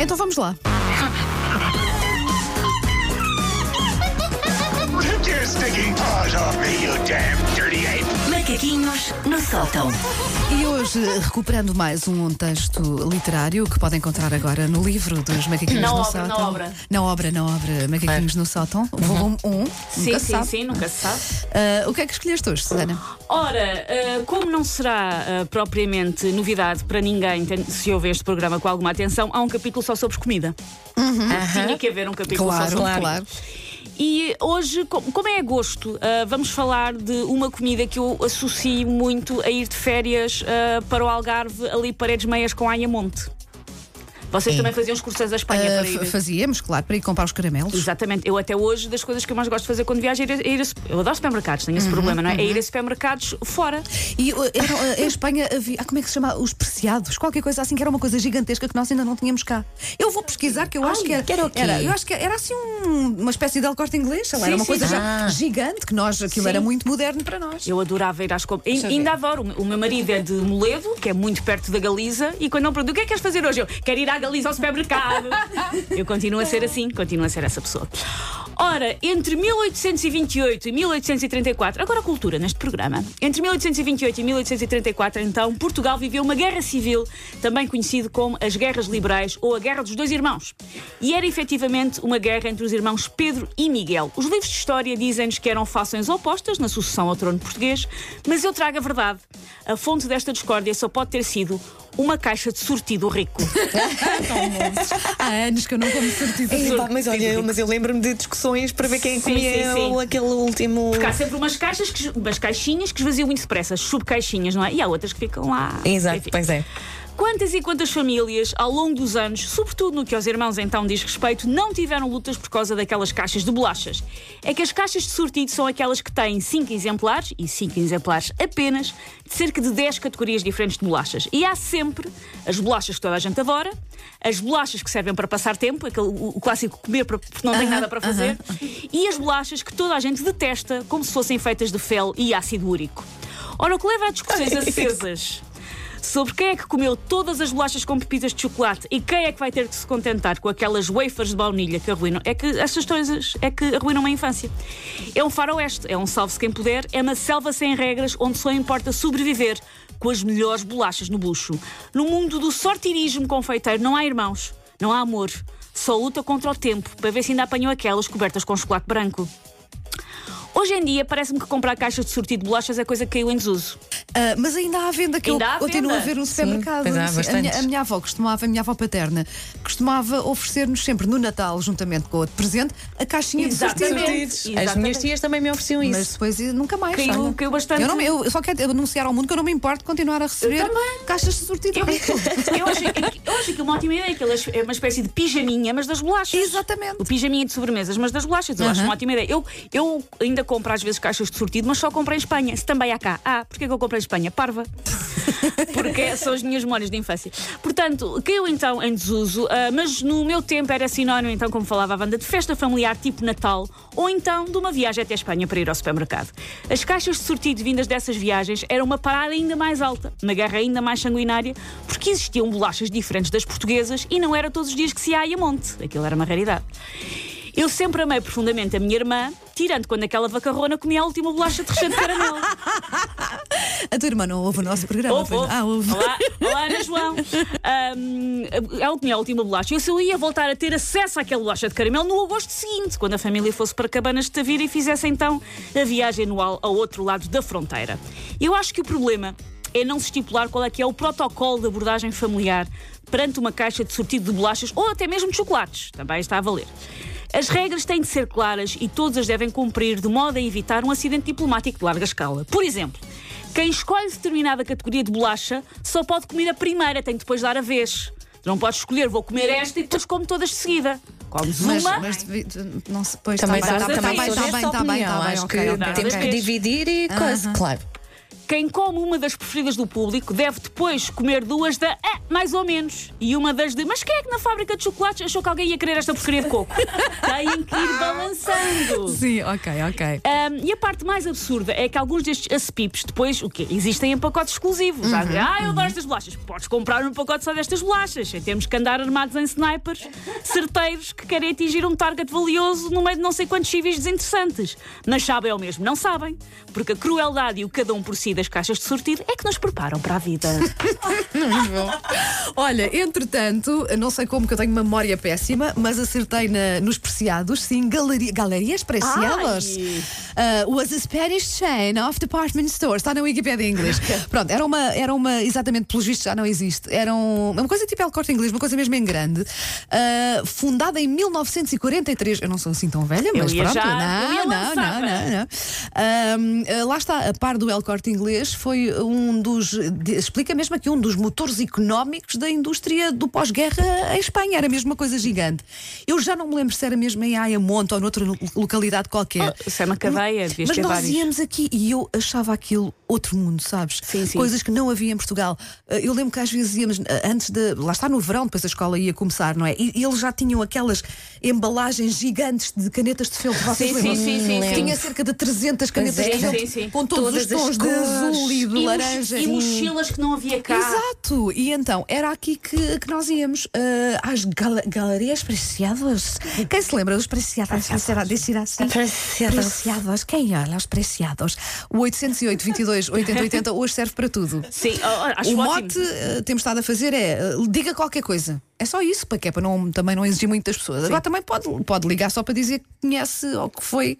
Então vamos lá. Take your stinking paws off me, you damn dirty ape! Macaquinhos no sótão. E hoje, recuperando mais um texto literário que podem encontrar agora no livro dos Macaquinhos Na no obra, na Sótão. obra. Na obra, na obra Macaquinhos no Sótão, volume 1. Sim, nunca se sim, sabe. sim, nunca se sabe. Ah, o que é que escolheste hoje, Susana? Ora, ah, como não será ah, propriamente novidade para ninguém ten- se ouve este programa com alguma atenção, há um capítulo só sobre comida. Tinha que haver um capítulo só Claro, sobre claro. E hoje, co- como é agosto, ah, vamos falar de uma comida que eu associo muito a ir de férias ah, para o Algarve, ali paredes meias com Ayamonte. Vocês também faziam excursões à Espanha Ah, para ir. fa- fazíamos, claro, para ir comprar os caramelos. Exatamente. Eu até hoje, das coisas que eu mais gosto de fazer quando viajo, é ir a, é ir a- eu adoro supermercados, tenho esse Uhum, problema, não é? É ir a supermercados fora. E uh, uh, em Espanha havia. Ah, como é que se chama? Os preciados, qualquer coisa assim, que era uma coisa gigantesca que nós ainda não tínhamos cá. Eu vou pesquisar, que eu acho que era. que era o quê? eu acho que era assim um- uma espécie de El Corte Inglês, sei lá, Sim, era uma sim, coisa sim. já gigante, que nós, aquilo era muito moderno para nós. Eu adorava ir às compras. Ainda adoro. O meu- marido é de Moledo, que é muito perto da Galiza, e quando não pergunta o que é que queres fazer hoje, eu quero ir à Galiza ao supermercado. eu continuo a ser assim, continuo a ser essa pessoa. Ora, entre 1828 e 1834, agora cultura neste programa. Entre 1828 e 1834, então, Portugal viveu uma guerra civil, também conhecido como as Guerras Liberais ou a Guerra dos Dois Irmãos. E era efetivamente uma guerra entre os irmãos Pedro e Miguel. Os livros de história dizem-nos que eram fações opostas na sucessão ao trono português, mas eu trago a verdade. A fonte desta discórdia só pode ter sido uma caixa de sortido rico. Há anos que eu não como sortido. Pá, mas olha, eu, mas eu lembro-me de discussões para ver quem Sim, comia sim, sim. o- aquele último. Porque há sempre umas caixas, que, umas caixinhas que esvaziam muito depressa, as subcaixinhas, não é? E há outras que ficam lá. Exato, Enfim. pois é. Quantas e quantas famílias, ao longo dos anos, sobretudo no que aos irmãos então diz respeito, não tiveram lutas por causa daquelas caixas de bolachas? É que as caixas de sortido são aquelas que têm 5 exemplares, e 5 exemplares apenas, de cerca de 10 categorias diferentes de bolachas. E há sempre as bolachas que toda a gente adora, as bolachas que servem para passar tempo, aquele, o, clássico comer porque não tem nada para fazer, e as bolachas que toda a gente detesta, como se fossem feitas de fel e ácido úrico. Ora, o que leva a discussões acesas sobre quem é que comeu todas as bolachas com pepitas de chocolate e quem é que vai ter de se contentar com aquelas wafers de baunilha que arruinam. É que estas coisas é que arruinam uma infância. É um faroeste, é um salve-se quem puder, é uma selva sem regras onde só importa sobreviver com as melhores bolachas no bucho. No mundo do sortirismo confeiteiro não há irmãos, não há amor. Só luta contra o tempo para ver se ainda apanham aquelas cobertas com chocolate branco. Hoje em dia, parece-me que comprar caixas de sortido de bolachas é coisa que caiu em desuso. Ah, mas ainda há venda que Ainda eu continuo a ver no supermercado. pois há, Sim, a, minha, a minha avó costumava, a minha avó paterna, costumava oferecer-nos sempre no Natal, juntamente com outro presente, a caixinha de sortido. Exatamente. As minhas tias também me ofereciam isso. Mas depois eh, nunca mais. Caiu- caiu bastante. Eu, não, eu só quero anunciar ao mundo que eu não me importo de continuar a receber caixas de sortido. Eu, eu, acho, eu acho aquilo uma ótima ideia, aquilo é uma espécie de pijaminha, mas das bolachas. Exatamente. O pijaminha de sobremesas, mas das bolachas. Eu acho uma ótima ideia. Eu, eu ainda compro às vezes caixas de sortido, mas só comprei em Espanha. Se também há cá. Ah, porquê que eu comprei em Espanha? Parva. Porque são as minhas memórias de infância. Portanto, caiu então em desuso, ah, mas no meu tempo era sinónimo, então, como falava a banda, de festa familiar tipo Natal ou então de uma viagem até a Espanha para ir ao supermercado. As caixas de sortido vindas dessas viagens eram uma parada ainda mais alta, uma guerra ainda mais sanguinária, porque existiam bolachas diferentes das portuguesas e não era todos os dias que se ia a Ayamonte. Aquilo era uma raridade. Eu sempre amei profundamente a minha irmã, tirando quando aquela vacarrona comia a última bolacha de recheio de caramelo. A tua irmã não ouve o nosso programa. Ouve, ouve. Ah, ouve. Olá, olá, Ana João. Ahm, ela comia a última bolacha. Eu só ia voltar a ter acesso àquela bolacha de caramelo no agosto seguinte, quando a família fosse para Cabanas de Tavira e fizesse então a viagem anual ao outro lado da fronteira. Eu acho que o problema é não se estipular qual é que é o protocolo de abordagem familiar perante uma caixa de sortido de bolachas ou até mesmo de chocolates. Também está a valer. As regras têm de ser claras e todas as devem cumprir de modo a evitar um acidente diplomático de larga escala. Por exemplo, quem escolhe determinada categoria de bolacha só pode comer a primeira, tem que depois dar a vez. Não podes escolher, vou comer esta e depois como todas de seguida. Comes Mas, uma. mas não se pois Também está bem, está também bem, está bem, dessa está bem, opinião. está bem, Acho que temos que dividir e coisa, claro. Quem come uma das preferidas do público deve depois comer duas da ah, mais ou menos. E uma das de mas quem é que na fábrica de chocolates achou que alguém ia querer esta porcaria de coco? Têm que ir balançando. Sim, ok, ok. Um, e a parte mais absurda é que alguns destes acepipes depois, o quê? Existem em pacotes exclusivos. Uhum, ah, eu adoro estas bolachas. Podes comprar um pacote só destas bolachas, sem termos que andar armados em snipers, certeiros que querem atingir um target valioso no meio de não sei quantos civis desinteressantes. Mas sabem ao mesmo, não sabem, porque a crueldade e o cada um por si das caixas de sortido é que nos preparam para a vida. Olha, entretanto, não sei como que eu tenho memória péssima, mas acertei na- nos preciados, sim, galeria, galerias preciadas. Uh, was a Spanish chain of department stores. Está na Wikipedia em inglês. Pronto, era uma, era uma, exatamente, pelos vistos já não existe. Era um- uma coisa tipo El Corte Inglês, uma coisa mesmo em grande. Uh, fundada em 1943. Eu não sou assim tão velha, mas pronto. já- não, não, não, não, não. Um, uh, lá está, a par do El Corte Inglês, foi um dos. explica mesmo aqui um dos motores económicos da indústria do pós-guerra em Espanha. Era mesmo uma coisa gigante. Eu já não me lembro se era mesmo em Ayamonte ou noutra lo- localidade qualquer. Oh, isso é uma cadeia, Mas ter nós vários. íamos aqui e eu achava aquilo outro mundo, sabes? Sim, sim. Coisas que não havia em Portugal. Uh, Eu lembro que às vezes íamos uh, antes de. Lá está no verão, depois a escola ia começar, não é? E, e eles já tinham aquelas embalagens gigantes de canetas de feltro. Sim, sim, sim, sim. Tinha cerca de 300 canetas é. de feltro com todos Todas os tons de e E, moch- laranja. e mochilas que não havia cá. Exato! E então, era aqui que, que nós íamos uh, às gal- galerias preciadas. Quem se lembra dos preciados? Será dizer assim? Preciados. Preciados. Quem olha os preciados? O 808 22 80 80 hoje serve para tudo. Sim, oh, oh, acho o ótimo. mote uh, temos estado a fazer é uh, diga qualquer coisa. É só isso, para que é para não, também não exigir muito das pessoas. Agora também pode, pode ligar só para dizer que conhece ou que foi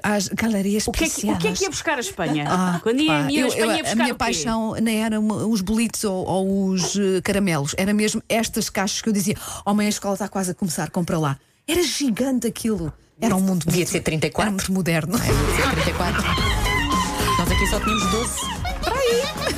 às galerias O que, é que, o que é que ia buscar a Espanha? Ah, Quando ia, pá, ia eu- a Espanha eu- ia buscar a minha paixão nem eram os bolitos ou, ou os eh, caramelos, era mesmo estas caixas que eu dizia: Oh, mãe, a escola está quase a começar, compra lá. Era gigante aquilo. Era um mundo Devia muito, ser 34. Era muito moderno. 34. Nós aqui só tínhamos 12.